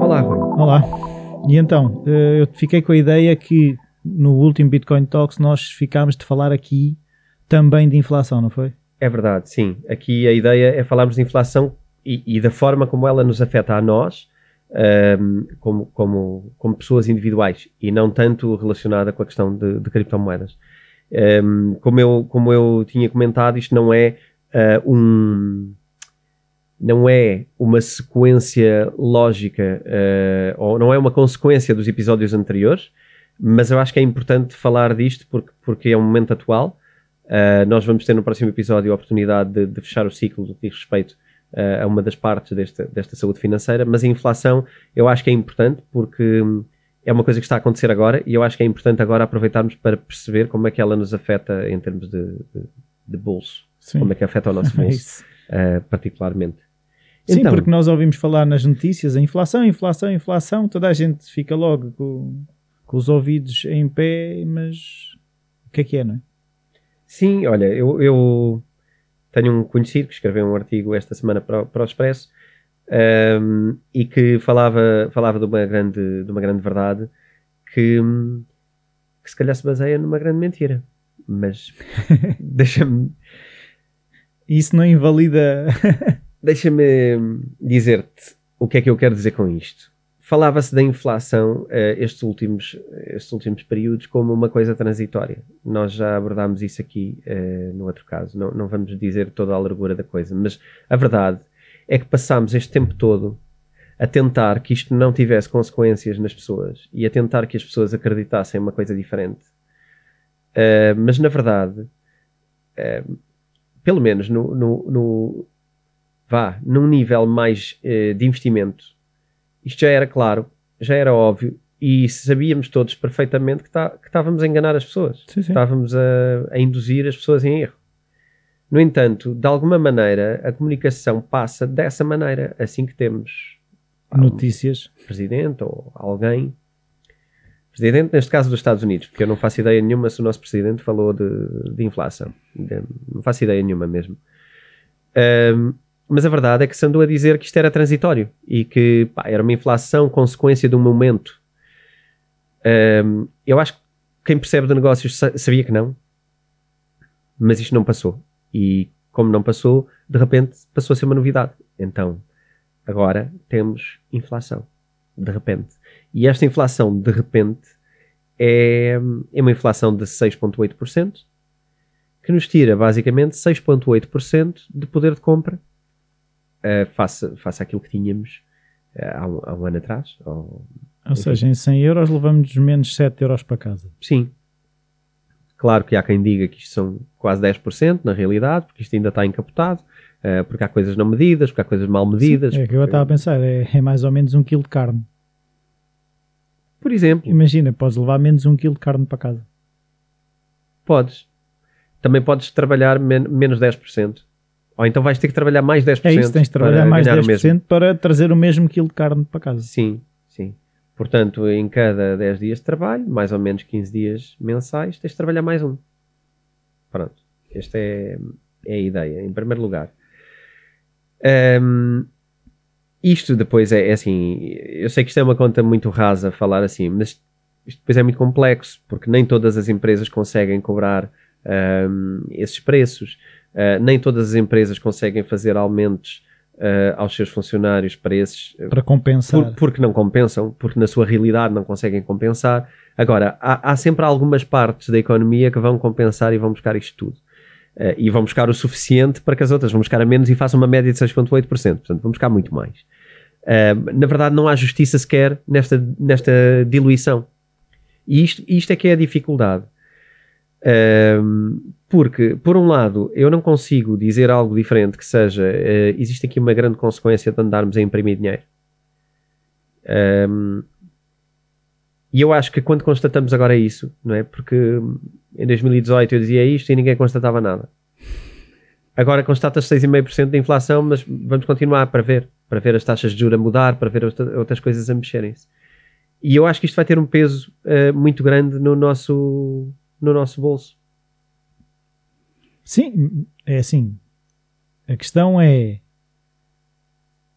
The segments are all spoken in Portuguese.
Olá, Rui. Olá. E então, eh, eu fiquei com a ideia que no último Bitcoin Talks nós ficámos de falar aqui também de inflação, não foi? É verdade, sim. Aqui a ideia é falarmos de inflação e, e da forma como ela nos afeta a nós, um, como, como, como pessoas individuais, e não tanto relacionada com a questão de, de criptomoedas. Um, como, eu, como eu tinha comentado, isto não é uh, um não é uma sequência lógica uh, ou não é uma consequência dos episódios anteriores, mas eu acho que é importante falar disto porque, porque é um momento atual. Uh, nós vamos ter no próximo episódio a oportunidade de, de fechar o ciclo diz respeito uh, a uma das partes desta, desta saúde financeira, mas a inflação eu acho que é importante porque é uma coisa que está a acontecer agora e eu acho que é importante agora aproveitarmos para perceber como é que ela nos afeta em termos de, de, de bolso, Sim. como é que afeta o nosso bolso, uh, particularmente. Sim, então, porque nós ouvimos falar nas notícias a inflação, inflação, inflação, toda a gente fica logo com, com os ouvidos em pé, mas o que é que é, não é? Sim, olha, eu, eu tenho um conhecido que escreveu um artigo esta semana para, para o Expresso um, e que falava, falava de, uma grande, de uma grande verdade que, que se calhar se baseia numa grande mentira. Mas deixa-me. Isso não invalida Deixa-me dizer-te o que é que eu quero dizer com isto. Falava-se da inflação uh, estes, últimos, estes últimos períodos como uma coisa transitória. Nós já abordámos isso aqui uh, no outro caso. Não, não vamos dizer toda a largura da coisa, mas a verdade é que passámos este tempo todo a tentar que isto não tivesse consequências nas pessoas e a tentar que as pessoas acreditassem uma coisa diferente. Uh, mas na verdade, uh, pelo menos no, no, no, vá, num nível mais uh, de investimento, isto já era claro, já era óbvio e sabíamos todos perfeitamente que, tá, que estávamos a enganar as pessoas, sim, sim. estávamos a, a, induzir as pessoas em erro. No entanto, de alguma maneira, a comunicação passa dessa maneira, assim que temos notícias, um presidente ou alguém, presidente neste caso dos Estados Unidos, porque eu não faço ideia nenhuma se o nosso presidente falou de, de inflação, não faço ideia nenhuma mesmo. Um, mas a verdade é que se andou a dizer que isto era transitório e que pá, era uma inflação consequência de um momento. Um, eu acho que quem percebe de negócios sabia que não, mas isto não passou. E como não passou, de repente passou a ser uma novidade. Então, agora temos inflação. De repente. E esta inflação, de repente, é, é uma inflação de 6,8%, que nos tira basicamente 6,8% de poder de compra uh, face, face àquilo que tínhamos uh, há, um, há, um, ano atrás. Ou, ou seja, em 100 euros levamos menos 7 euros para casa. Sim. Claro que há quem diga que isto são quase 10% na realidade, porque isto ainda está encapotado, uh, porque há coisas não medidas, porque há coisas mal medidas. Sim, é que eu estava a pensar, é, é mais ou menos um quilo de carne. Por exemplo. Imagina, podes levar menos um quilo de carne para casa. Podes. Também podes trabalhar men menos 10%. Ou então vais ter que trabalhar mais 10%. É isso, tens de trabalhar mais 10% para trazer o mesmo quilo de carne para casa. Sim, sim. Portanto, em cada 10 dias de trabalho, mais ou menos 15 dias mensais, tens de trabalhar mais um. Pronto. Esta é, é a ideia, em primeiro lugar. Um, isto depois é, é, assim, eu sei que isto é uma conta muito rasa falar assim, mas isto depois é muito complexo, porque nem todas as empresas conseguem cobrar um, esses preços. Uh, nem todas as empresas conseguem fazer aumentos uh, aos seus funcionários para esses. Para compensar. Por, porque não compensam, porque na sua realidade não conseguem compensar. Agora, há, há, sempre algumas partes da economia que vão compensar e vão buscar isto tudo. Uh, e vão buscar o suficiente para que as outras vão buscar a menos e façam uma média de 6,8%. Portanto, vão buscar muito mais. na verdade, não há justiça sequer nesta, nesta diluição. E isto, isto é que é a dificuldade. Um, porque, por um lado, eu não consigo dizer algo diferente que seja uh, existe aqui uma grande consequência de andarmos a imprimir dinheiro. Um, e eu acho que quando constatamos agora isso, não é? Porque em 2018 eu dizia isto e ninguém constatava nada. Agora constata-se 6,5% de inflação, mas vamos continuar para ver, para ver as taxas de juros a mudar, para ver outras coisas a mexerem-se. E eu acho que isto vai ter um peso uh, muito grande no nosso no nosso bolso. Sim, é assim. A questão é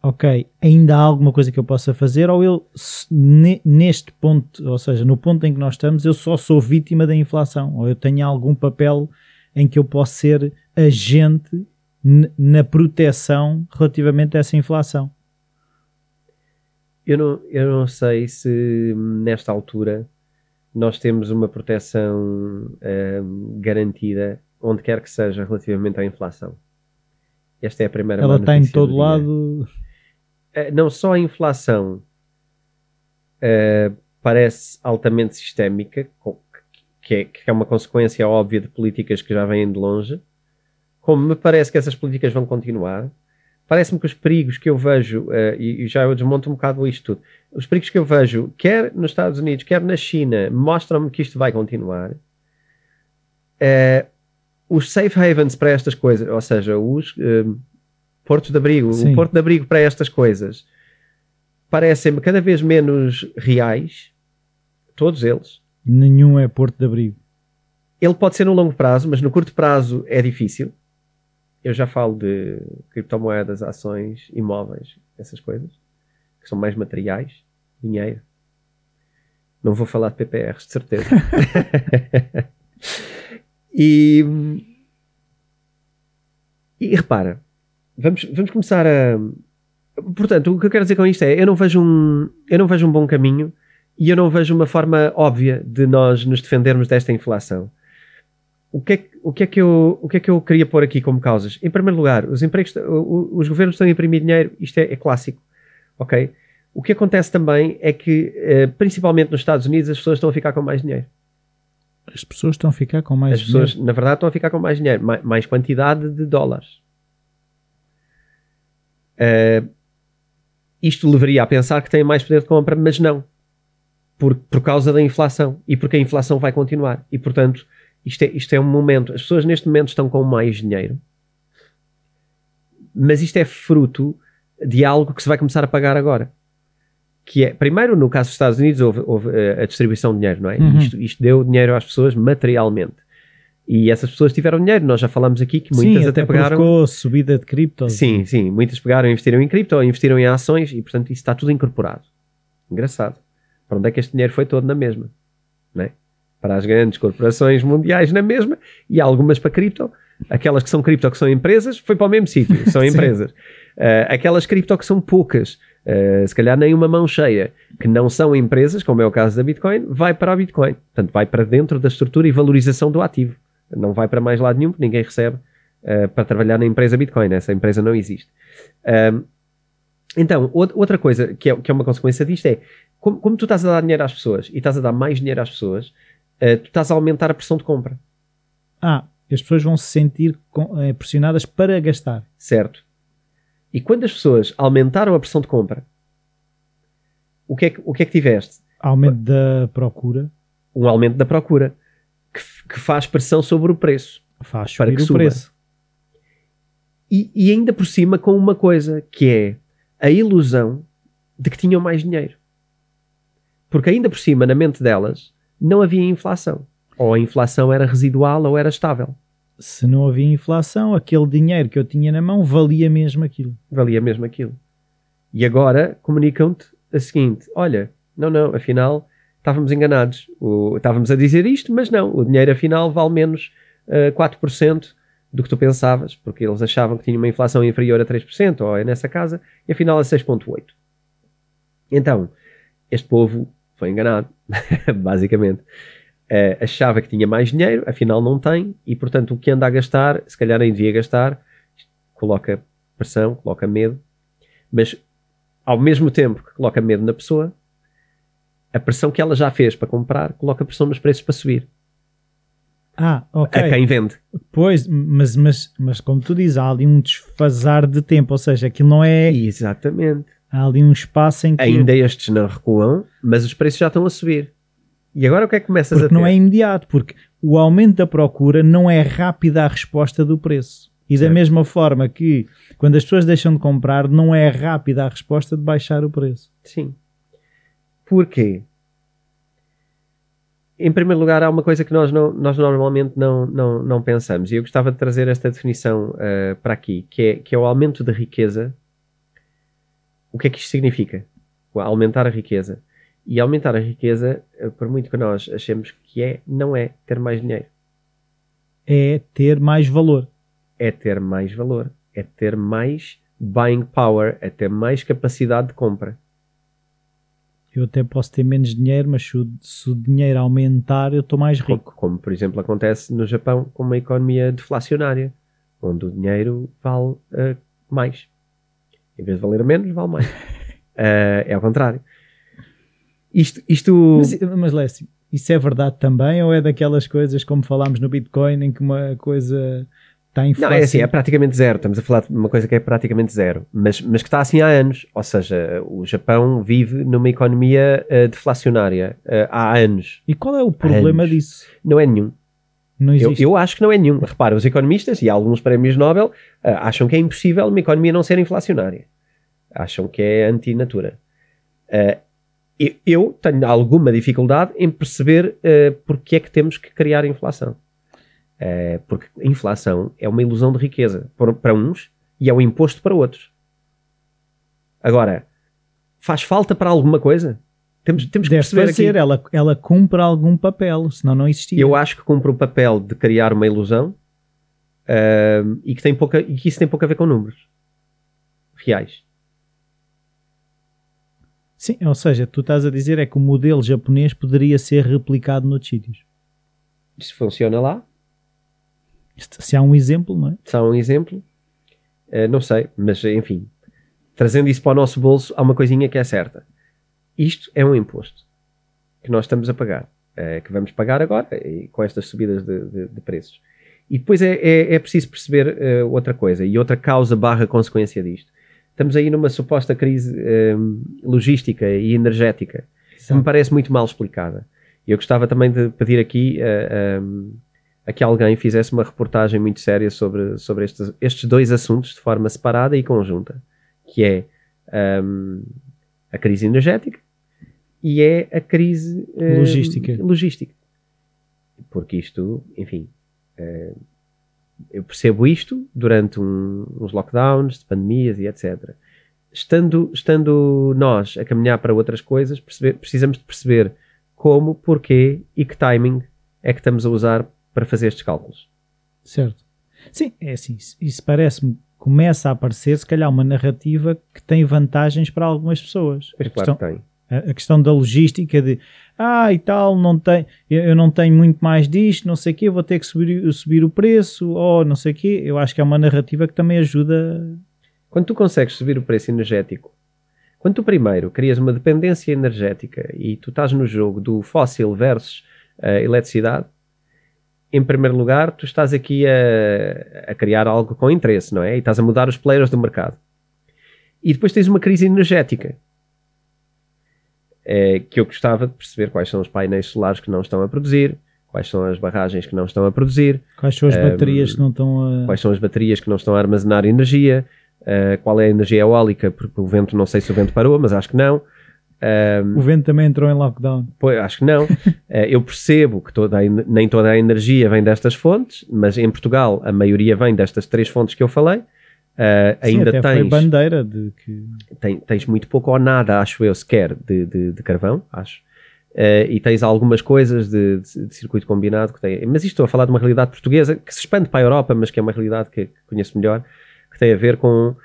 ok, ainda há alguma coisa que eu possa fazer, ou eu, neste ponto, ou seja, no ponto em que nós estamos, eu só sou vítima da inflação, ou eu tenho algum papel em que eu posso ser agente na proteção relativamente a essa inflação. Eu não, eu não sei se nesta altura nós temos uma proteção hum, garantida onde quer que seja relativamente à inflação. Esta é a primeira Ela está em todo lado. Eh, não só a inflação uh, parece altamente sistémica, que é, que é uma consequência óbvia de políticas que já vêm de longe, como me parece que essas políticas vão continuar, parece-me que os perigos que eu vejo, uh, e, e, já eu desmonto um bocado isto tudo, os perigos que eu vejo, quer nos Estados Unidos, quer na China, mostram-me que isto vai continuar. Uh, os safe havens para estas coisas, ou seja, os uh, portos de abrigo, Sim. o porto de abrigo para estas coisas parecem-me cada vez menos reais, todos eles. Nenhum é porto de abrigo. Ele pode ser no longo prazo, mas no curto prazo é difícil. Eu já falo de criptomoedas, ações, imóveis, essas coisas, que são mais materiais, dinheiro. Não vou falar de PPRs, de certeza. e, e repara, vamos, vamos começar a. Portanto, o que eu quero dizer com isto é: eu não vejo um, eu não vejo um bom caminho e eu não vejo uma forma óbvia de nós nos defendermos desta inflação. O que, é, o, que é que eu, o que é que eu queria pôr aqui como causas? Em primeiro lugar, os, empregos, os governos estão a imprimir dinheiro, isto é, é clássico, ok? O que acontece também é que, eh, principalmente nos Estados Unidos, as pessoas estão a ficar com mais dinheiro. As pessoas estão a ficar com mais as dinheiro? As pessoas, na verdade, estão a ficar com mais dinheiro, mais, mais quantidade de dólares. Uh, isto levaria a pensar que têm mais poder de compra, mas não. Por, por causa da inflação. E porque a inflação vai continuar. E, portanto, isto é, isto é um momento. As pessoas neste momento estão com mais dinheiro. Mas isto é fruto de algo que se vai começar a pagar agora. Que é, primeiro, no caso dos Estados Unidos, houve, houve uh, a distribuição de dinheiro, não é? Uhum. Isto, isto deu dinheiro às pessoas materialmente. E essas pessoas tiveram dinheiro. Nós já falamos aqui que muitas sim, até, até pegaram. subida de cripto. Sim, sim. Muitas pegaram e investiram em cripto ou investiram em ações e, portanto, isso está tudo incorporado. Engraçado. Para onde é que este dinheiro foi todo na mesma? Não é? Para as grandes corporações mundiais na mesma e algumas para cripto. Aquelas que são cripto que são empresas, foi para o mesmo sítio, são empresas. Uh, aquelas cripto que são poucas, uh, se calhar nem uma mão cheia, que não são empresas, como é o caso da Bitcoin, vai para a Bitcoin. Portanto, vai para dentro da estrutura e valorização do ativo não vai para mais lado nenhum, porque ninguém recebe uh, para trabalhar na empresa Bitcoin, essa empresa não existe. Um, então, outra coisa que é, que é, uma consequência disto é, como, como, tu estás a dar dinheiro às pessoas e estás a dar mais dinheiro às pessoas, uh, tu estás a aumentar a pressão de compra. Ah, as pessoas vão se sentir eh, pressionadas para gastar. Certo. E quando as pessoas aumentaram a pressão de compra, o que é que, o que, é que tiveste? Aumento da procura. Um aumento da procura que, que faz pressão sobre o preço. Faz para que o suba. preço. E, e ainda por cima com uma coisa que é a ilusão de que tinham mais dinheiro. Porque ainda por cima, na mente delas, não havia inflação. Ou a inflação era residual ou era estável. Se não havia inflação, aquele dinheiro que eu tinha na mão valia mesmo aquilo. Valia mesmo aquilo. E agora comunicam-te a seguinte: olha, não, não, afinal estávamos enganados. O, estávamos a dizer isto, mas não, o dinheiro afinal vale menos uh, eh, 4% do que tu pensavas, porque eles achavam que tinha uma inflação inferior a 3%, ou é nessa casa, e afinal é 6,8%. Então, este povo foi enganado, basicamente. Uh, achava que tinha mais dinheiro, afinal não tem, e portanto o que anda a gastar, se calhar nem devia gastar, coloca pressão, coloca medo, mas ao mesmo tempo que coloca medo na pessoa, a pressão que ela já fez para comprar coloca pressão nos preços para subir. Ah, ok. A quem vende. Pois, mas, mas, mas como tu dizes, há ali um desfazar de tempo, ou seja, aquilo não é. Exatamente. Há ali um espaço em que. Ainda estes não recuam, mas os preços já estão a subir. E agora o que é que começas porque a ter? não é imediato, porque o aumento da procura não é rápida a resposta do preço. E certo. da mesma forma que quando as pessoas deixam de comprar, não é rápida a resposta de baixar o preço. Sim. Porquê? em primeiro lugar, há uma coisa que nós, não, nós normalmente não, não, não pensamos, e eu gostava de trazer esta definição uh, para aqui, que é, que é o aumento da riqueza. O que é que isto significa? Aumentar a riqueza. E aumentar a riqueza, uh, por muito que nós achemos que é, não é ter mais dinheiro. É ter mais valor. É ter mais valor. É ter mais buying power, é ter mais capacidade de compra eu até posso ter menos dinheiro, mas se o, se o dinheiro aumentar, eu estou mais rico. Como, como, por exemplo, acontece no Japão com uma economia deflacionária, onde o dinheiro vale uh, mais. Em vez de valer menos, vale mais. uh, é ao contrário. Isto. isto... Mas, mas Lécio, isso é verdade também? Ou é daquelas coisas como falámos no Bitcoin, em que uma coisa Está Não, é assim, é praticamente zero. Estamos a falar de uma coisa que é praticamente zero, mas, mas que está assim há anos. Ou seja, o Japão vive numa economia uh, deflacionária uh, há anos. E qual é o problema disso? Não é nenhum. Não existe. Eu, eu, acho que não é nenhum. Repara, os economistas e alguns prémios Nobel uh, acham que é impossível uma economia não ser inflacionária. Acham que é antinatura. Eu, eu tenho alguma dificuldade em perceber porque é que temos que criar inflação. Uh, porque a inflação é uma ilusão de riqueza para uns e é um imposto para outros. Agora, faz falta para alguma coisa? Temos, temos que Deve perceber fazer, aqui. Ela, ela cumpre algum papel, senão não existia. Eu acho que cumpre o papel de criar uma ilusão uh, e, que tem pouca, e que isso tem pouco a ver com números reais. Sim, ou seja, tu estás a dizer é que o modelo japonês poderia ser replicado noutros sítios. Se funciona lá, se há um exemplo, não é? Se há um exemplo, uh, não sei, mas enfim, trazendo isso para o nosso bolso, há uma coisinha que é certa. Isto é um imposto que nós estamos a pagar, uh, que vamos pagar agora e com estas subidas de, de, de preços. E depois é, é, é preciso perceber uh, outra coisa e outra causa barra consequência disto. Estamos aí numa suposta crise logística e energética que me parece muito mal explicada. E eu gostava também de pedir aqui uh, a que alguém fizesse uma reportagem muito séria sobre, sobre estes, estes dois assuntos de forma separada e conjunta, que é um, a crise energética e é a crise um, logística. logística. Porque isto, enfim, uh, eu percebo isto durante um, uns lockdowns, de pandemias e etc. Estando, estando nós a caminhar para outras coisas, perceber, precisamos de perceber como, porquê e que timing é que estamos a usar para fazer estes cálculos. Certo. Sim, é assim, isso parece-me, começa a aparecer se calhar uma narrativa que tem vantagens para algumas pessoas. Pois a claro questão, que tem. A, a, questão da logística de, ah e tal, não tem, eu, não tenho muito mais disto, não sei o quê, vou ter que subir, subir o preço, ou não sei o quê, eu acho que é uma narrativa que também ajuda... Quando tu consegues subir o preço energético, quando tu primeiro crias uma dependência energética e tu estás no jogo do fóssil versus a eletricidade, em primeiro lugar, tu estás aqui a, a, criar algo com interesse, não é? E estás a mudar os players do mercado. E depois tens uma crise energética. É, que eu gostava de perceber quais são os painéis solares que não estão a produzir, quais são as barragens que não estão a produzir, quais são as um, baterias que não estão a. Quais são as baterias que não estão a armazenar energia, uh, qual é a energia eólica, porque o vento, não sei se o vento parou, mas acho que não. Um, o vento também entrou em lockdown. Pois, acho que não. uh, eu percebo que toda a, nem toda a energia vem destas fontes, mas em Portugal a maioria vem destas três fontes que eu falei. Uh, Sim, ainda até tens, bandeira de que... Tem, tens muito pouco ou nada, acho eu, sequer, de, de, de carvão, acho. Uh, e tens algumas coisas de, de, de, circuito combinado que tem. Mas isto estou a falar de uma realidade portuguesa que se expande para a Europa, mas que é uma realidade que, que conheço melhor, que tem a ver com uh,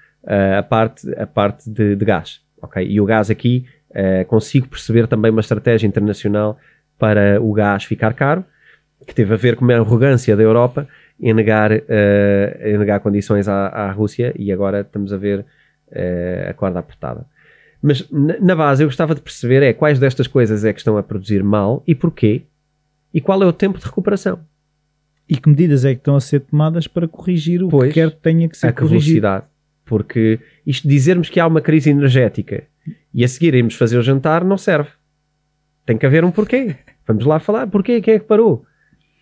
a parte, a parte de, de gás. Okay? E o gás aqui Uh, consigo perceber também uma estratégia internacional para o gás ficar caro, que teve a ver com a arrogância da Europa em negar, uh, em negar condições à, à, Rússia e agora estamos a ver uh, a corda apertada. Mas na, base eu gostava de perceber é quais destas coisas é que estão a produzir mal e porquê e qual é o tempo de recuperação. E que medidas é que estão a ser tomadas para corrigir o pois, que quer que tenha que ser a corrigido. velocidade. Porque isto dizermos que há uma crise energética e a seguir irmos fazer o jantar não serve. Tem que haver um porquê. Vamos lá falar. Porquê? Quem é que parou?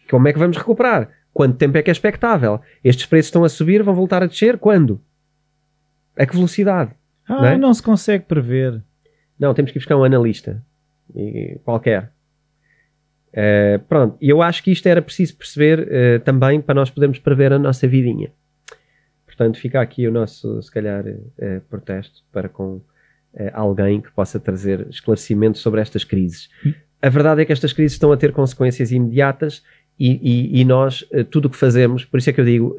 Como é que vamos recuperar? Quanto tempo é que é expectável? Estes preços estão a subir, vão voltar a descer? Quando? A que velocidade? Ah, não, é? não se consegue prever. Não, temos que buscar um analista. qualquer. Uh, pronto, e eu acho que isto era preciso perceber uh, também para nós podermos prever a nossa vidinha. Portanto, fica aqui o nosso, se calhar, uh, protesto para com alguém que possa trazer esclarecimentos sobre estas crises. Hum. A verdade é que estas crises estão a ter consequências imediatas e, e, e nós, tudo o que fazemos, por isso é que eu digo,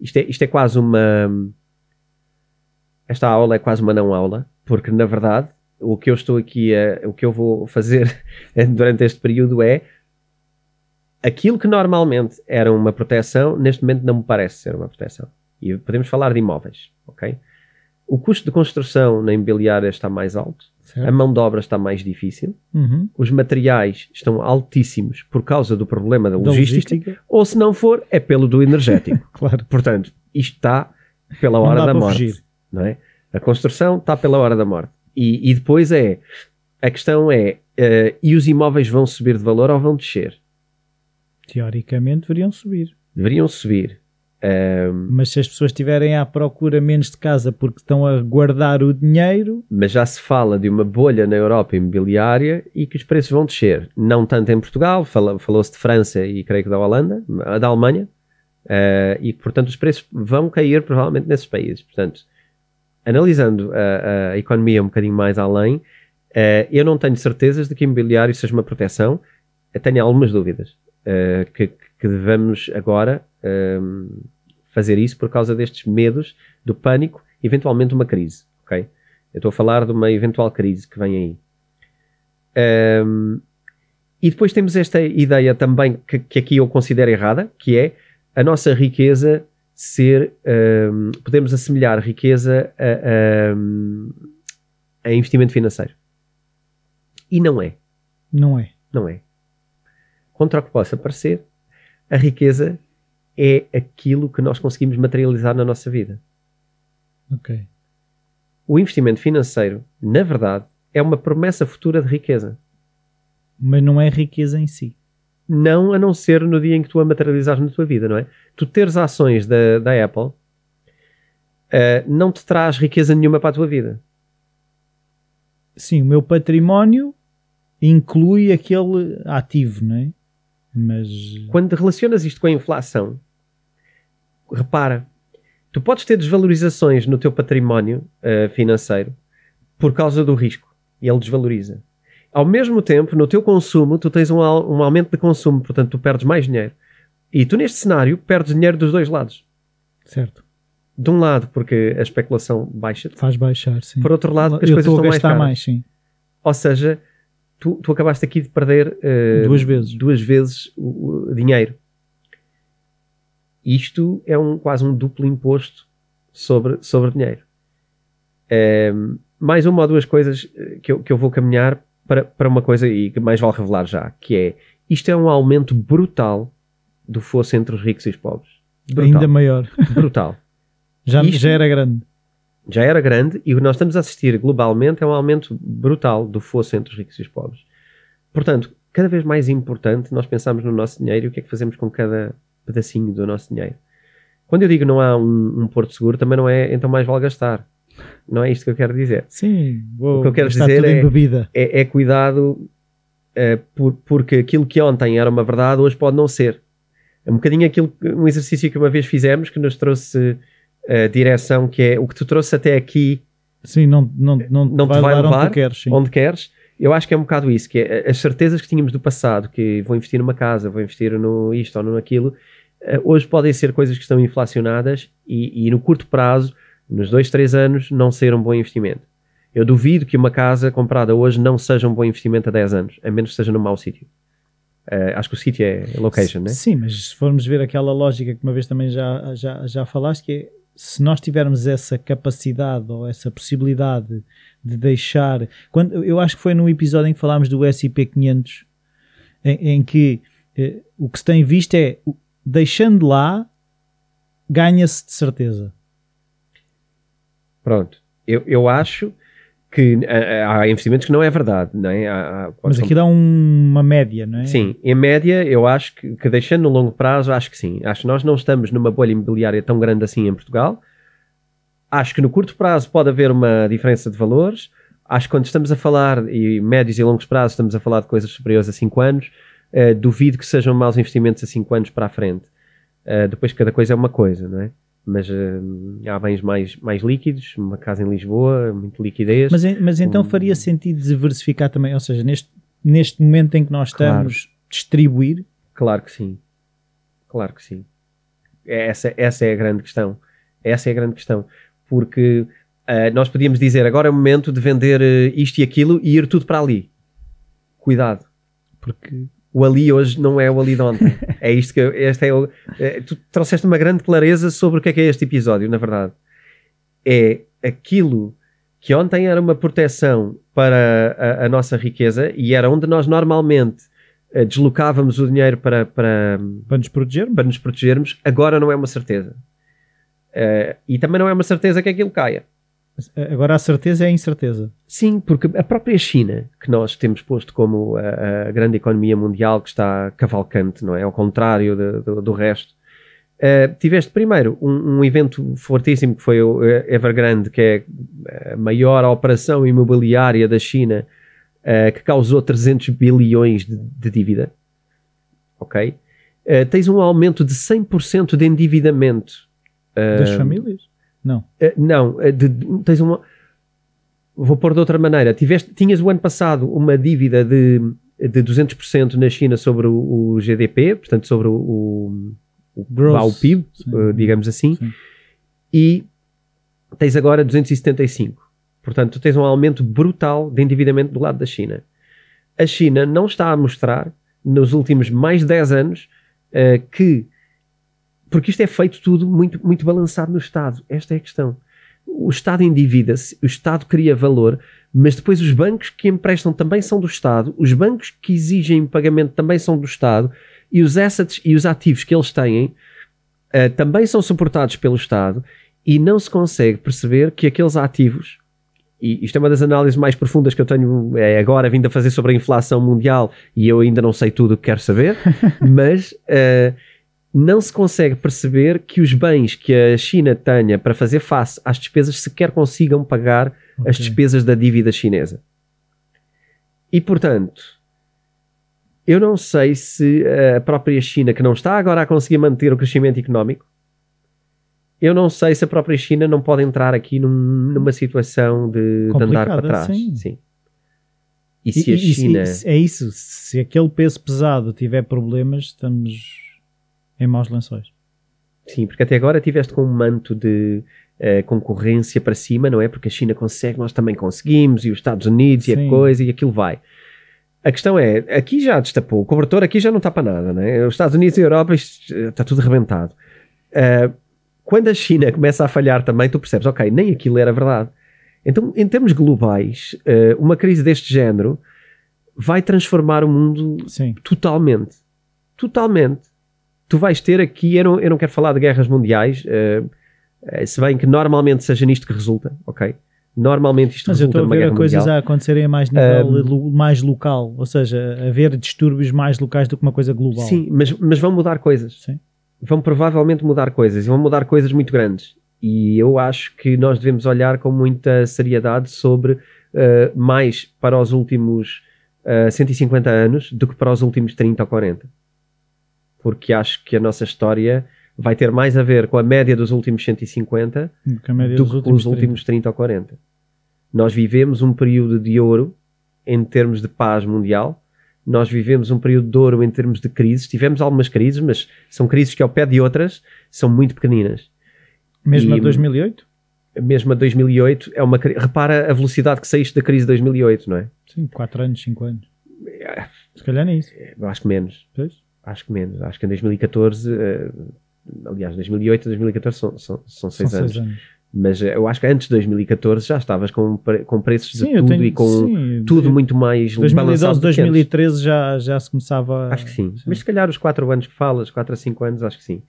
isto, é, isto é quase uma. Esta aula é quase uma não aula, porque na verdade o que eu estou aqui a, o que eu vou fazer durante este período é aquilo que normalmente era uma proteção, neste momento não me parece ser uma proteção. E podemos falar de imóveis, ok? O custo de construção na imobiliária está mais alto, certo. a mão de obra está mais difícil, uhum. os materiais estão altíssimos por causa do problema da logística, logística. ou se não for, é pelo do energético. claro. Portanto, isto está pela hora da morte. Fugir. Não é? A construção está pela hora da morte. E, e depois é, a questão é, uh, e os imóveis vão subir de valor ou vão descer? Teoricamente deveriam subir. Deveriam subir. Um, mas se as pessoas estiverem à procura menos de casa porque estão a guardar o dinheiro. Mas já se fala de uma bolha na Europa imobiliária e que os preços vão descer. Não tanto em Portugal, falou-se de França e creio que da Holanda, da Alemanha, uh, e portanto os preços vão cair provavelmente nesses países. Portanto, analisando a, a economia um bocadinho mais além, uh, eu não tenho certezas de que imobiliário seja uma proteção. Eu tenho algumas dúvidas uh, que, que devemos agora um, fazer isso por causa destes medos, do pânico, eventualmente uma crise. Ok? Eu estou a falar de uma eventual crise que vem aí. Um, e depois temos esta ideia também que, que aqui eu considero errada, que é a nossa riqueza ser, um, podemos assemelhar riqueza a, a, a, investimento financeiro. E não é. Não é. Não é. Contra o que possa parecer, a riqueza é aquilo que nós conseguimos materializar na nossa vida. Ok. O investimento financeiro, na verdade, é uma promessa futura de riqueza. Mas não é riqueza em si. Não a não ser no dia em que tu a materializares na tua vida, não é? Tu teres ações da, da Apple uh, não te traz riqueza nenhuma para a tua vida. Sim, o meu património inclui aquele ativo, não é? Mas. Quando relacionas isto com a inflação, repara, tu podes ter desvalorizações no teu património uh, financeiro por causa do risco e ele desvaloriza ao mesmo tempo, no teu consumo, tu tens um, um aumento de consumo, portanto, tu perdes mais dinheiro. E tu, neste cenário, perdes dinheiro dos dois lados. Certo. De um lado, porque a especulação baixa. Faz baixar, sim. Por outro lado, porque as Eu coisas estão mais caras. mais, sim. Ou seja, tu, tu acabaste aqui de perder uh, duas vezes, duas vezes o, o, dinheiro. Isto é um, quase um duplo imposto sobre, sobre dinheiro. Uh, mais uma ou duas coisas eh, que eu, que eu vou caminhar para, para uma coisa e que mais vale revelar já, que é isto é um aumento brutal do fosso entre os ricos e os pobres. Brutal. Ainda maior. Brutal. já, isto, já era grande. Já era grande e o que nós estamos a assistir globalmente é um aumento brutal do fosso entre os ricos e os pobres. Portanto, cada vez mais importante nós pensarmos no nosso dinheiro e o que é que fazemos com cada pedacinho do nosso dinheiro. Quando eu digo não há um, um porto seguro, também não é então mais vale gastar. Não é isto que eu quero dizer. Sim, o que eu quero dizer é, é, é, cuidado é, por, porque aquilo que ontem era uma verdade, hoje pode não ser. É um bocadinho aquilo, um exercício que uma vez fizemos que nos trouxe a eh, direção, que é o que tu trouxe até aqui. Sim, não, não, não, não te vai, levar onde queres. Onde queres. Eu acho que é um bocado isso, que é as certezas que tínhamos do passado, que vou investir numa casa, vou investir no isto ou no aquilo, eh, hoje podem ser coisas que estão inflacionadas e, e no curto prazo nos dois, três anos não ser um bom investimento. Eu duvido que uma casa comprada hoje não seja um bom investimento a 10 anos, a menos que seja num mau sítio. Uh, acho que o sítio é location, né? Sim, mas se formos ver aquela lógica que uma vez também já, já, já falaste, que é se nós tivermos essa capacidade ou essa possibilidade de deixar. Quando, eu acho que foi num episódio em que falámos do SP 500, em, em que eh, o que se tem visto é deixando lá, ganha-se de certeza. Pronto. Eu, eu acho que há, há investimentos que não é verdade, não é? Há, há, Mas aqui dá um, uma média, não é? Sim, em média eu acho que, que, deixando no longo prazo, acho que sim. Acho que nós não estamos numa bolha imobiliária tão grande assim em Portugal. Acho que no curto prazo pode haver uma diferença de valores. Acho que quando estamos a falar, e médios e longos prazos, estamos a falar de coisas superiores a 5 anos, Uh, duvido que sejam maus investimentos a 5 anos para a frente. Uh, depois cada coisa é uma coisa, não é? Mas uh, há bens mais, mais líquidos, uma casa em Lisboa, muito liquidez. Mas, mas então um... faria sentido diversificar também, ou seja, neste, neste momento em que nós estamos, claro. distribuir? Claro que sim. Claro que sim. Essa, essa é a grande questão. Essa é a grande questão. Porque uh, nós podíamos dizer agora é o momento de vender isto e aquilo e ir tudo para ali. Cuidado. Porque o ali hoje não é o ali de ontem. é isto que eu, este é, o, é tu trouxeste uma grande clareza sobre o que é que é este episódio, na verdade. É aquilo que ontem era uma proteção para a, a nossa riqueza e era onde nós normalmente uh, deslocávamos o dinheiro para, para, para, nos protegermos. para nos protegermos, agora não é uma certeza. Uh, e também não é uma certeza que aquilo caia. Agora a certeza é a incerteza. Sim, porque a própria China, que nós temos posto como a, a grande economia mundial que está cavalcante, não é? Ao contrário de, de, do resto. Uh, tiveste primeiro um, um, evento fortíssimo que foi o eh, Evergrande, que é a maior operação imobiliária da China, uh, que causou 300 bilhões de, de dívida. Ok? Uh, tens um aumento de 100% de endividamento. das famílias? Não. Uh, não, uh, de, de, tens uma. Vou pôr de outra maneira. Tiveste, tinhas o ano passado uma dívida de, de 200% na China sobre o, o, GDP, portanto, sobre o, o, o, o PIB, uh, digamos assim, Sim. e tens agora 275. Portanto, tens um aumento brutal de endividamento do lado da China. A China não está a mostrar, nos últimos mais de 10 anos, que porque isto é feito tudo muito, muito balançado no Estado. Esta é a questão. O Estado endivida-se, o Estado cria valor, mas depois os bancos que emprestam também são do Estado, os bancos que exigem pagamento também são do Estado, e os assets e os ativos que eles têm uh, também são suportados pelo Estado, e não se consegue perceber que aqueles ativos, e isto é uma das análises mais profundas que eu tenho é, agora vindo a fazer sobre a inflação mundial, e eu ainda não sei tudo o que quero saber, mas. Uh, não se consegue perceber que os bens que a China tenha para fazer face às despesas sequer consigam pagar okay. as despesas da dívida chinesa. E portanto, eu não sei se a própria China, que não está agora a conseguir manter o crescimento económico, eu não sei se a própria China não pode entrar aqui num, numa situação de, de, andar para trás. Sim. sim. E se e, a China. E, é isso, se aquele peso pesado tiver problemas, estamos em maus lençóis. Sim, porque até agora tiveste com um manto de uh, concorrência para cima, não é? Porque a China consegue, nós também conseguimos, e os Estados Unidos, Sim. e a coisa, e aquilo vai. A questão é, aqui já destapou, o cobertor aqui já não está para nada, né? Os Estados Unidos e a Europa está tudo arrebentado. Uh, quando a China começa a falhar também, tu percebes, ok, nem aquilo era verdade. Então, em termos globais, uh, uma crise deste género vai transformar o mundo Sim. totalmente. Totalmente tu vais ter aqui, eu não, eu não quero falar de guerras mundiais, uh, se bem que normalmente seja nisto que resulta, ok? Normalmente isto Mas resulta eu estou a ver coisas mundial. a acontecerem a mais nível mais local, ou seja, haver distúrbios mais locais do que uma coisa global. Sim, mas, mas vão mudar coisas. Sim. Vão provavelmente mudar coisas, e vão mudar coisas muito grandes. E eu acho que nós devemos olhar com muita seriedade sobre uh, mais para os últimos uh, 150 anos do que para os últimos 30 ou 40 porque acho que a nossa história vai ter mais a ver com a média dos últimos 150 do que com os últimos 30 ou 40. Nós vivemos um período de ouro em termos de paz mundial, nós vivemos um período de ouro em termos de crises. Tivemos algumas crises, mas são crises que, ao pé de outras, são muito pequeninas. Mesmo e, a 2008? Mesmo a 2008 é uma. Repara a velocidade que saíste da crise de 2008, não é? Sim, 4 anos, 5 anos. É, Se calhar nem isso. Acho que menos. Pois? Acho que menos. Acho que em 2014, uh, eh, aliás, 2008 e 2014 são, são, são seis, são anos. seis anos. Mas uh, eu acho que antes de 2014 já estavas com, com preços sim, de tudo tenho, e com sim, tudo muito mais 2012, 2013 já, já se começava. Acho que sim. sim. Mas se calhar os 4 anos que falas, 4 a 5 anos, acho que sim.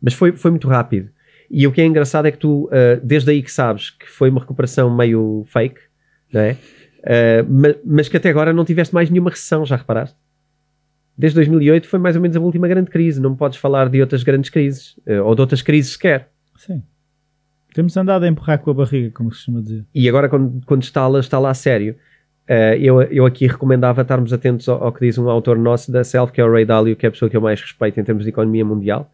Mas foi, foi muito rápido. E o que é engraçado é que tu, uh, desde aí que sabes que foi uma recuperação meio fake, não é? Uh, mas, mas, que até agora não tiveste mais nenhuma recessão, já reparaste? Desde 2008 foi mais ou menos a última grande crise. Não podes falar de outras grandes crises, uh, ou de outras crises sequer. Sim. Temos andado a empurrar com a barriga, como se costuma dizer. E agora, quando, quando está, lá, está lá a sério. Uh, eu, eu aqui recomendava estarmos atentos ao, ao, que diz um autor nosso da Self, que é o Ray Dalio, que é a pessoa que eu mais respeito em termos de economia mundial.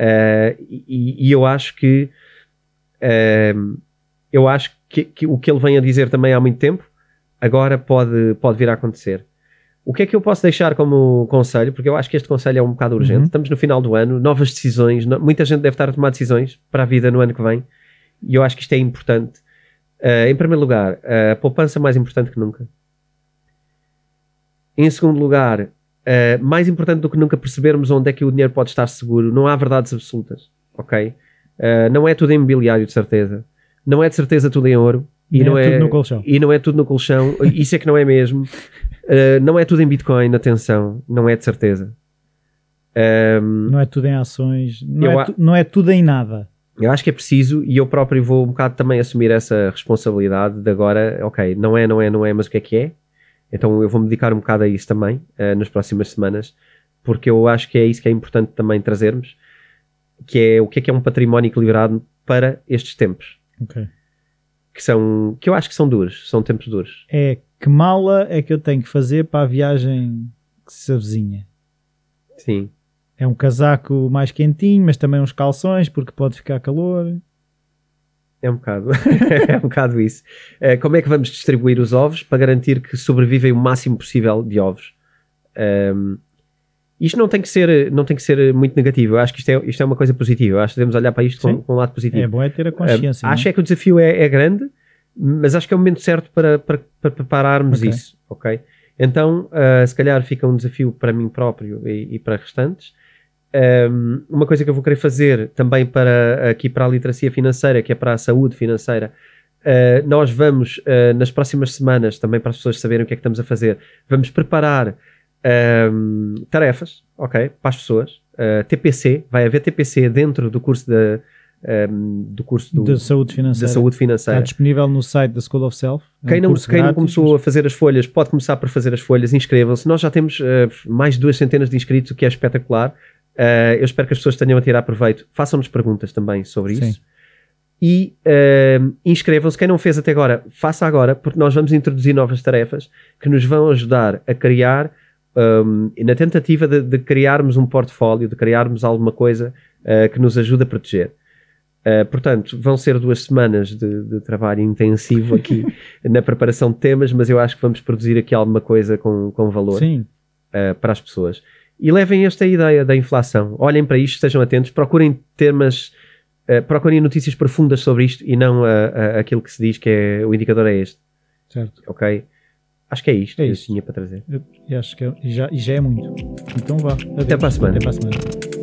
Uh, e, e, eu acho que uh, eu acho que, que, o que ele vem a dizer também há muito tempo agora pode, pode vir a acontecer. O que é que eu posso deixar como conselho? Porque eu acho que este conselho é um bocado urgente. Uhum. Estamos no final do ano, novas decisões, no, muita gente deve estar a tomar decisões para a vida no ano que vem e eu acho que isto é importante. Uh, em primeiro lugar, a poupança mais importante que nunca. Em segundo lugar, uh, mais importante do que nunca percebermos onde é que o dinheiro pode estar seguro. Não há verdades absolutas, ok? Uh, não é tudo em imobiliário, de certeza. Não é de certeza tudo em ouro. E não, é, tudo no colchão. E não é tudo no colchão. Isso é que não é mesmo. não é tudo em Bitcoin, atenção. Não é de certeza. Um, não é tudo em ações. Não, é, tu, não é tudo em nada eu acho que é preciso e eu próprio vou um bocado também assumir essa responsabilidade de agora, ok, não é, não é, não é, mas o que é que é? Então eu vou me dedicar um bocado a isso também uh, nas próximas semanas, porque eu acho que é isso que é importante também trazermos, que é o que é que é um património equilibrado para estes tempos. Ok. Que são, que eu acho que são duros, são tempos duros. É que mala é que eu tenho que fazer para a viagem que se avizinha? Sim. É um casaco mais quentinho, mas também uns calções, porque pode ficar calor. É um bocado, é um bocado isso. Uh, como é que vamos distribuir os ovos para garantir que sobrevivem o máximo possível de ovos? Um, ehm, isto não tem, que ser, não tem que ser muito negativo. Eu acho que isto é, isto é uma coisa positiva. Eu acho que devemos olhar para isto com, com, um lado positivo. É bom é ter a consciência. Uh, acho é que o desafio é, é, grande, mas acho que é o momento certo para, para, para prepararmos okay. isso. Ok? Então, uh, se calhar fica um desafio para mim próprio e, e para restantes um, uma coisa que eu vou querer fazer também para aqui para a literacia financeira, que é para a saúde financeira, uh, nós vamos uh, nas próximas semanas, também para as pessoas saberem o que é que estamos a fazer, vamos preparar um, tarefas, ok, para as pessoas. TPC, vai haver TPC dentro do curso da, um, do curso do, de saúde financeira. saúde financeira. Está disponível no site da School of Self. É quem, não, quem não começou a fazer as folhas pode começar por fazer as folhas, inscrevam-se. Nós já temos uh, mais de duas centenas de inscritos, o que é espetacular. Uh, eu espero que as pessoas tenham a tirar proveito. Façam-nos perguntas também sobre Sim. isso. E uh, inscrevam-se. Quem não fez até agora, faça agora, porque nós vamos introduzir novas tarefas que nos vão ajudar a criar, um, na tentativa de, de, criarmos um portfólio, de criarmos alguma coisa uh, que nos ajude a proteger. Uh, portanto, vão ser duas semanas de, de trabalho intensivo aqui na preparação de temas, mas eu acho que vamos produzir aqui alguma coisa com, com valor uh, para as pessoas e levem esta ideia da inflação. Olhem para isto, estejam atentos, procurem temas, uh, procurem notícias profundas sobre isto e não aquilo que se diz que é, o indicador é este. Certo. Ok? Acho que é isto é que eu tinha para trazer. Eu, eu acho que é, já, já é muito. Então vá. Até para a semana. Até para a semana.